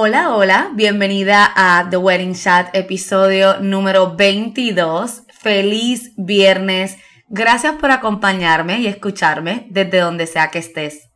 Hola, hola, bienvenida a The Wedding Chat, episodio número 22 feliz viernes. Gracias por acompañarme y escucharme desde donde sea que estés.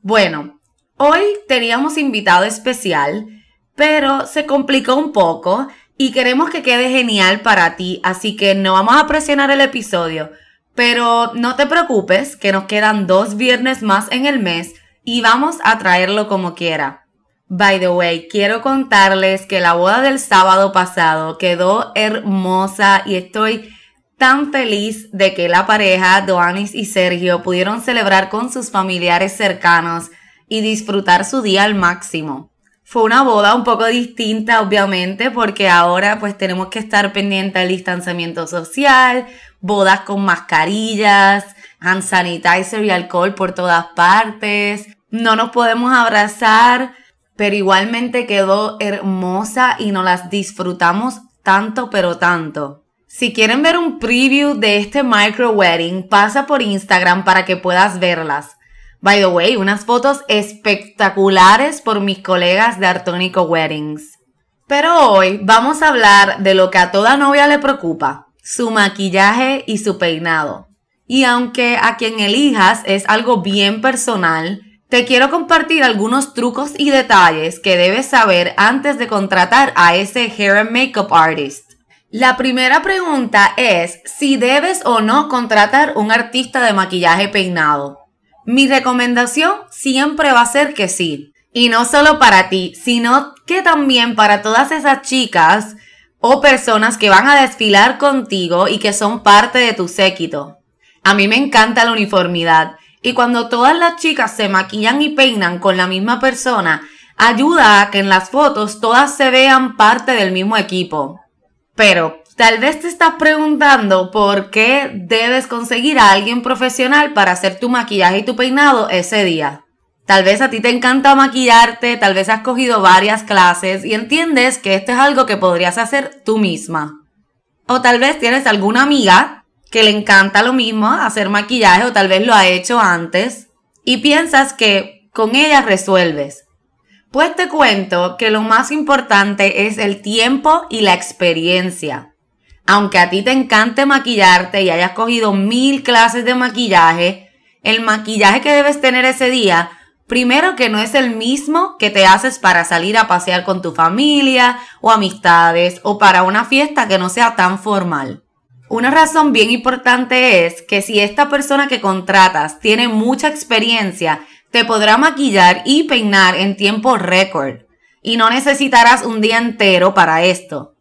Bueno, hoy teníamos invitado especial, pero se complicó un poco y queremos que quede genial para ti, así que no vamos a presionar el episodio. Pero no te preocupes, que nos quedan dos viernes más en el mes y vamos a traerlo como quiera. By the way, quiero contarles que la boda del sábado pasado quedó hermosa y estoy tan feliz de que la pareja, Doanis y Sergio, pudieron celebrar con sus familiares cercanos y disfrutar su día al máximo. Fue una boda un poco distinta, obviamente, porque ahora pues tenemos que estar pendiente del distanciamiento social, bodas con mascarillas, hand sanitizer y alcohol por todas partes. No nos podemos abrazar, pero igualmente quedó hermosa y nos las disfrutamos tanto, pero tanto. Si quieren ver un preview de este micro wedding, pasa por Instagram para que puedas verlas. By the way, unas fotos espectaculares por mis colegas de Artónico Weddings. Pero hoy vamos a hablar de lo que a toda novia le preocupa, su maquillaje y su peinado. Y aunque a quien elijas es algo bien personal, te quiero compartir algunos trucos y detalles que debes saber antes de contratar a ese hair and makeup artist. La primera pregunta es si debes o no contratar un artista de maquillaje peinado. Mi recomendación siempre va a ser que sí. Y no solo para ti, sino que también para todas esas chicas o personas que van a desfilar contigo y que son parte de tu séquito. A mí me encanta la uniformidad y cuando todas las chicas se maquillan y peinan con la misma persona, ayuda a que en las fotos todas se vean parte del mismo equipo. Pero tal vez te estás preguntando por qué debes conseguir a alguien profesional para hacer tu maquillaje y tu peinado ese día. Tal vez a ti te encanta maquillarte, tal vez has cogido varias clases y entiendes que esto es algo que podrías hacer tú misma. O tal vez tienes alguna amiga que le encanta lo mismo, hacer maquillaje o tal vez lo ha hecho antes y piensas que con ella resuelves. Pues te cuento que lo más importante es el tiempo y la experiencia. Aunque a ti te encante maquillarte y hayas cogido mil clases de maquillaje, el maquillaje que debes tener ese día, primero que no es el mismo que te haces para salir a pasear con tu familia o amistades o para una fiesta que no sea tan formal. Una razón bien importante es que si esta persona que contratas tiene mucha experiencia, te podrá maquillar y peinar en tiempo récord y no necesitarás un día entero para esto.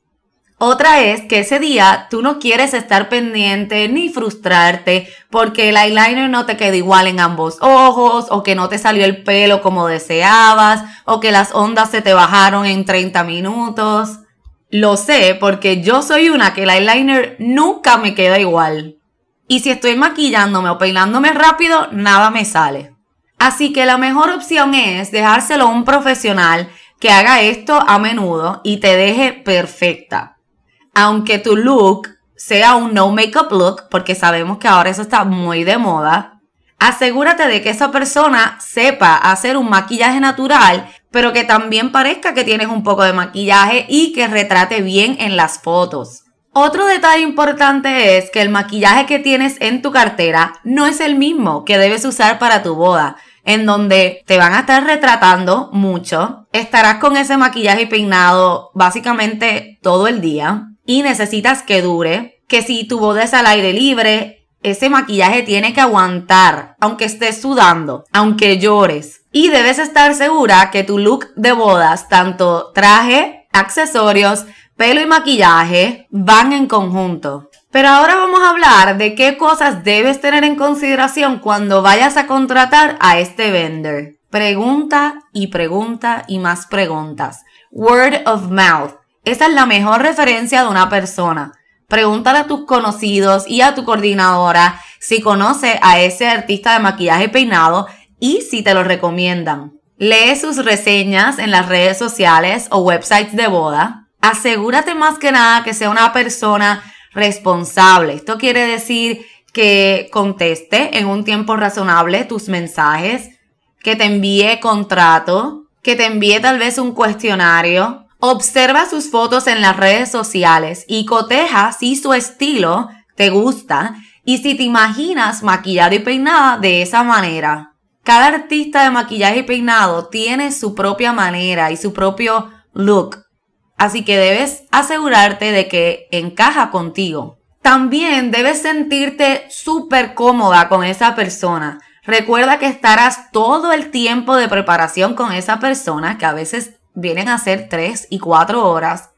Otra es que ese día tú no quieres estar pendiente ni frustrarte porque el eyeliner no te queda igual en ambos ojos o que no te salió el pelo como deseabas o que las ondas se te bajaron en 30 minutos. Lo sé porque yo soy una que el eyeliner nunca me queda igual. Y si estoy maquillándome o peinándome rápido, nada me sale. Así que la mejor opción es dejárselo a un profesional que haga esto a menudo y te deje perfecta. Aunque tu look sea un no makeup look, porque sabemos que ahora eso está muy de moda, Asegúrate de que esa persona sepa hacer un maquillaje natural, pero que también parezca que tienes un poco de maquillaje y que retrate bien en las fotos. Otro detalle importante es que el maquillaje que tienes en tu cartera no es el mismo que debes usar para tu boda, en donde te van a estar retratando mucho, estarás con ese maquillaje peinado básicamente todo el día y necesitas que dure, que si tu boda es al aire libre, ese maquillaje tiene que aguantar, aunque estés sudando, aunque llores. Y debes estar segura que tu look de bodas, tanto traje, accesorios, pelo y maquillaje van en conjunto. Pero ahora vamos a hablar de qué cosas debes tener en consideración cuando vayas a contratar a este vendor. Pregunta y pregunta y más preguntas. Word of mouth. Esa es la mejor referencia de una persona. Pregúntale a tus conocidos y a tu coordinadora si conoce a ese artista de maquillaje peinado y si te lo recomiendan. Lee sus reseñas en las redes sociales o websites de boda asegúrate más que nada que sea una persona responsable. Esto quiere decir que conteste en un tiempo razonable tus mensajes, que te envíe contrato, que te envíe tal vez un cuestionario. Observa sus fotos en las redes sociales y coteja si su estilo te gusta y si te imaginas maquillado y peinada de esa manera. Cada artista de maquillaje y peinado tiene su propia manera y su propio look. Así que debes asegurarte de que encaja contigo. También debes sentirte súper cómoda con esa persona. Recuerda que estarás todo el tiempo de preparación con esa persona, que a veces vienen a ser 3 y 4 horas.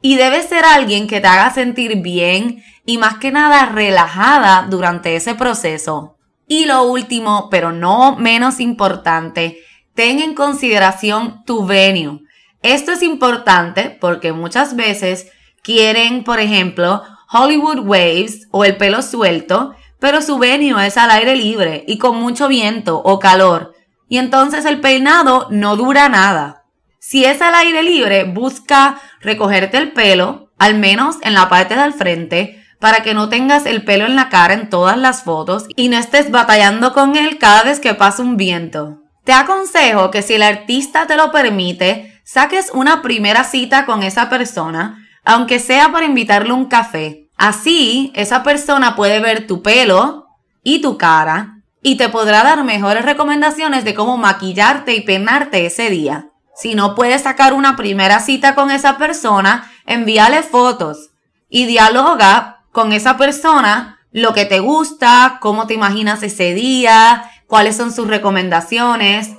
Y debes ser alguien que te haga sentir bien y más que nada relajada durante ese proceso. Y lo último, pero no menos importante, ten en consideración tu venue. Esto es importante porque muchas veces quieren, por ejemplo, Hollywood Waves o el pelo suelto, pero su venue es al aire libre y con mucho viento o calor, y entonces el peinado no dura nada. Si es al aire libre, busca recogerte el pelo, al menos en la parte del frente, para que no tengas el pelo en la cara en todas las fotos y no estés batallando con él cada vez que pasa un viento. Te aconsejo que si el artista te lo permite, saques una primera cita con esa persona, aunque sea para invitarle un café. Así, esa persona puede ver tu pelo y tu cara y te podrá dar mejores recomendaciones de cómo maquillarte y peinarte ese día. Si no puedes sacar una primera cita con esa persona, envíale fotos y dialoga con esa persona lo que te gusta, cómo te imaginas ese día, cuáles son sus recomendaciones.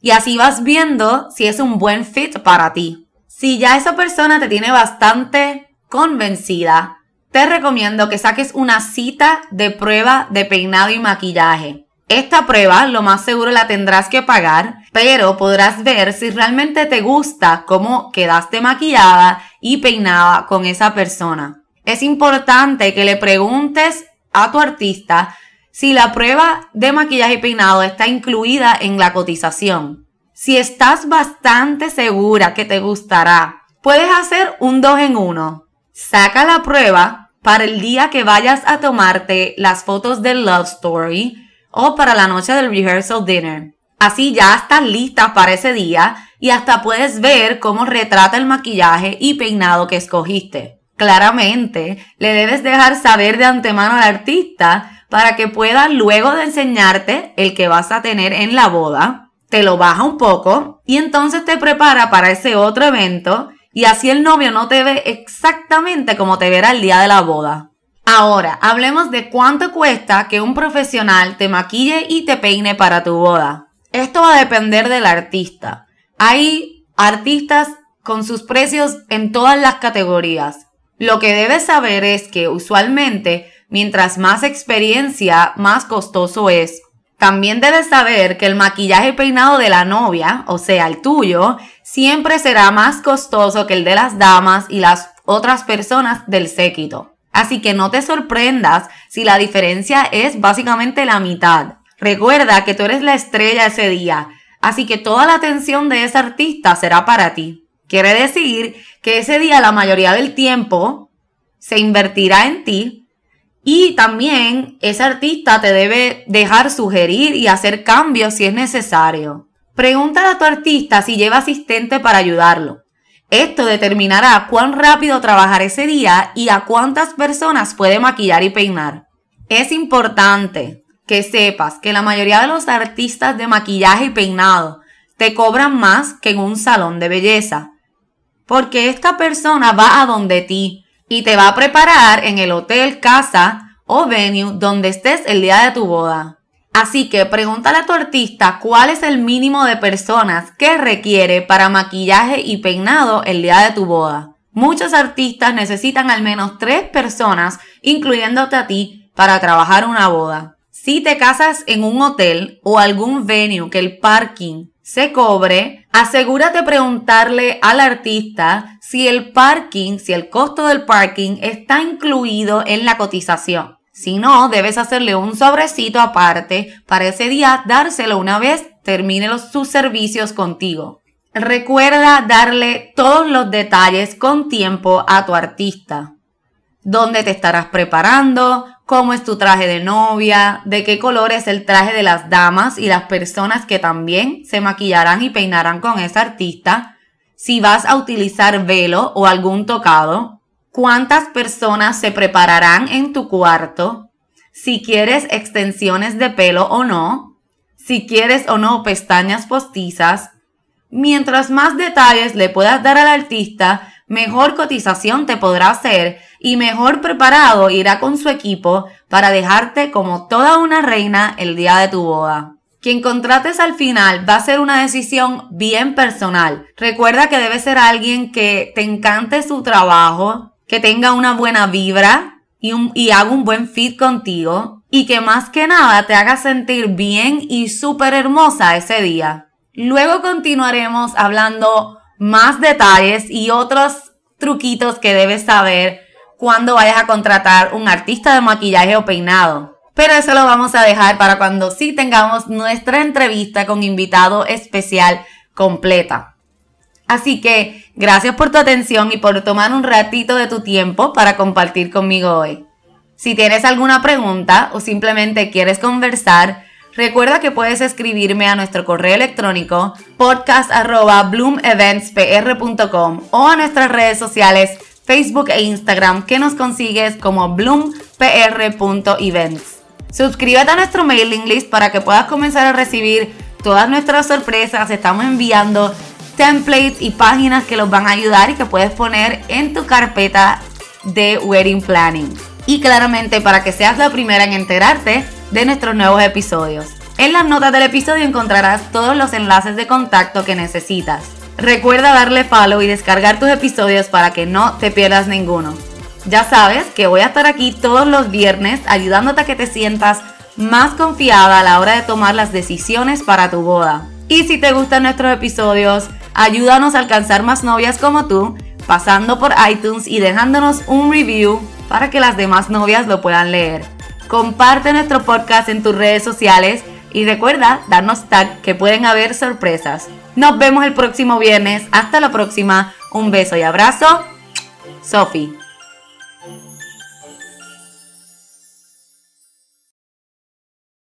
Y así vas viendo si es un buen fit para ti. Si ya esa persona te tiene bastante convencida, te recomiendo que saques una cita de prueba de peinado y maquillaje. Esta prueba lo más seguro la tendrás que pagar, pero podrás ver si realmente te gusta cómo quedaste maquillada y peinada con esa persona. Es importante que le preguntes a tu artista si la prueba de maquillaje y peinado está incluida en la cotización. Si estás bastante segura que te gustará, puedes hacer un 2 en 1. Saca la prueba para el día que vayas a tomarte las fotos del Love Story o para la noche del rehearsal dinner. Así ya estás lista para ese día y hasta puedes ver cómo retrata el maquillaje y peinado que escogiste. Claramente, le debes dejar saber de antemano al artista para que pueda luego de enseñarte el que vas a tener en la boda, te lo baja un poco y entonces te prepara para ese otro evento y así el novio no te ve exactamente como te verá el día de la boda. Ahora, hablemos de cuánto cuesta que un profesional te maquille y te peine para tu boda. Esto va a depender del artista. Hay artistas con sus precios en todas las categorías. Lo que debes saber es que usualmente Mientras más experiencia, más costoso es. También debes saber que el maquillaje peinado de la novia, o sea, el tuyo, siempre será más costoso que el de las damas y las otras personas del séquito. Así que no te sorprendas si la diferencia es básicamente la mitad. Recuerda que tú eres la estrella ese día, así que toda la atención de ese artista será para ti. Quiere decir que ese día la mayoría del tiempo se invertirá en ti y también ese artista te debe dejar sugerir y hacer cambios si es necesario. Pregúntale a tu artista si lleva asistente para ayudarlo. Esto determinará cuán rápido trabajar ese día y a cuántas personas puede maquillar y peinar. Es importante que sepas que la mayoría de los artistas de maquillaje y peinado te cobran más que en un salón de belleza. Porque esta persona va a donde ti y te va a preparar en el hotel, casa o venue donde estés el día de tu boda. Así que pregúntale a tu artista cuál es el mínimo de personas que requiere para maquillaje y peinado el día de tu boda. Muchos artistas necesitan al menos tres personas, incluyéndote a ti, para trabajar una boda. Si te casas en un hotel o algún venue que el parking se cobre, asegúrate preguntarle al artista si el parking, si el costo del parking está incluido en la cotización. Si no, debes hacerle un sobrecito aparte para ese día dárselo una vez termine sus servicios contigo. Recuerda darle todos los detalles con tiempo a tu artista. ¿Dónde te estarás preparando? ¿Cómo es tu traje de novia? ¿De qué color es el traje de las damas y las personas que también se maquillarán y peinarán con ese artista? Si vas a utilizar velo o algún tocado, cuántas personas se prepararán en tu cuarto, si quieres extensiones de pelo o no, si quieres o no pestañas postizas. Mientras más detalles le puedas dar al artista, mejor cotización te podrá hacer y mejor preparado irá con su equipo para dejarte como toda una reina el día de tu boda. Quien contrates al final va a ser una decisión bien personal. Recuerda que debe ser alguien que te encante su trabajo, que tenga una buena vibra y, haga un buen fit contigo y que más que nada te haga sentir bien y súper hermosa ese día. Luego continuaremos hablando más detalles y otros truquitos que debes saber cuando vayas a contratar un artista de maquillaje o peinado. Pero eso lo vamos a dejar para cuando sí tengamos nuestra entrevista con invitado especial completa. Así que gracias por tu atención y por tomar un ratito de tu tiempo para compartir conmigo hoy. Si tienes alguna pregunta o simplemente quieres conversar, recuerda que puedes escribirme a nuestro correo electrónico podcast.bloomeventspr.com o a nuestras redes sociales Facebook e Instagram que nos consigues como bloompr.events. Suscríbete a nuestro mailing list para que puedas comenzar a recibir todas nuestras sorpresas. Estamos enviando templates y páginas que los van a ayudar y que puedes poner en tu carpeta de wedding planning. Y claramente para que seas la primera en enterarte de nuestros nuevos episodios. En las notas del episodio encontrarás todos los enlaces de contacto que necesitas. Recuerda darle follow y descargar tus episodios para que no te pierdas ninguno. Ya sabes que voy a estar aquí todos los viernes ayudándote a que te sientas más confiada a la hora de tomar las decisiones para tu boda. Y si te gustan nuestros episodios, Ayúdanos a alcanzar más novias como tú, pasando por iTunes y dejándonos un review para que las demás novias lo puedan leer. Comparte nuestro podcast en tus redes sociales y recuerda darnos tag que pueden haber sorpresas. Nos vemos el próximo viernes. Hasta la próxima. Un beso y abrazo. Sophie.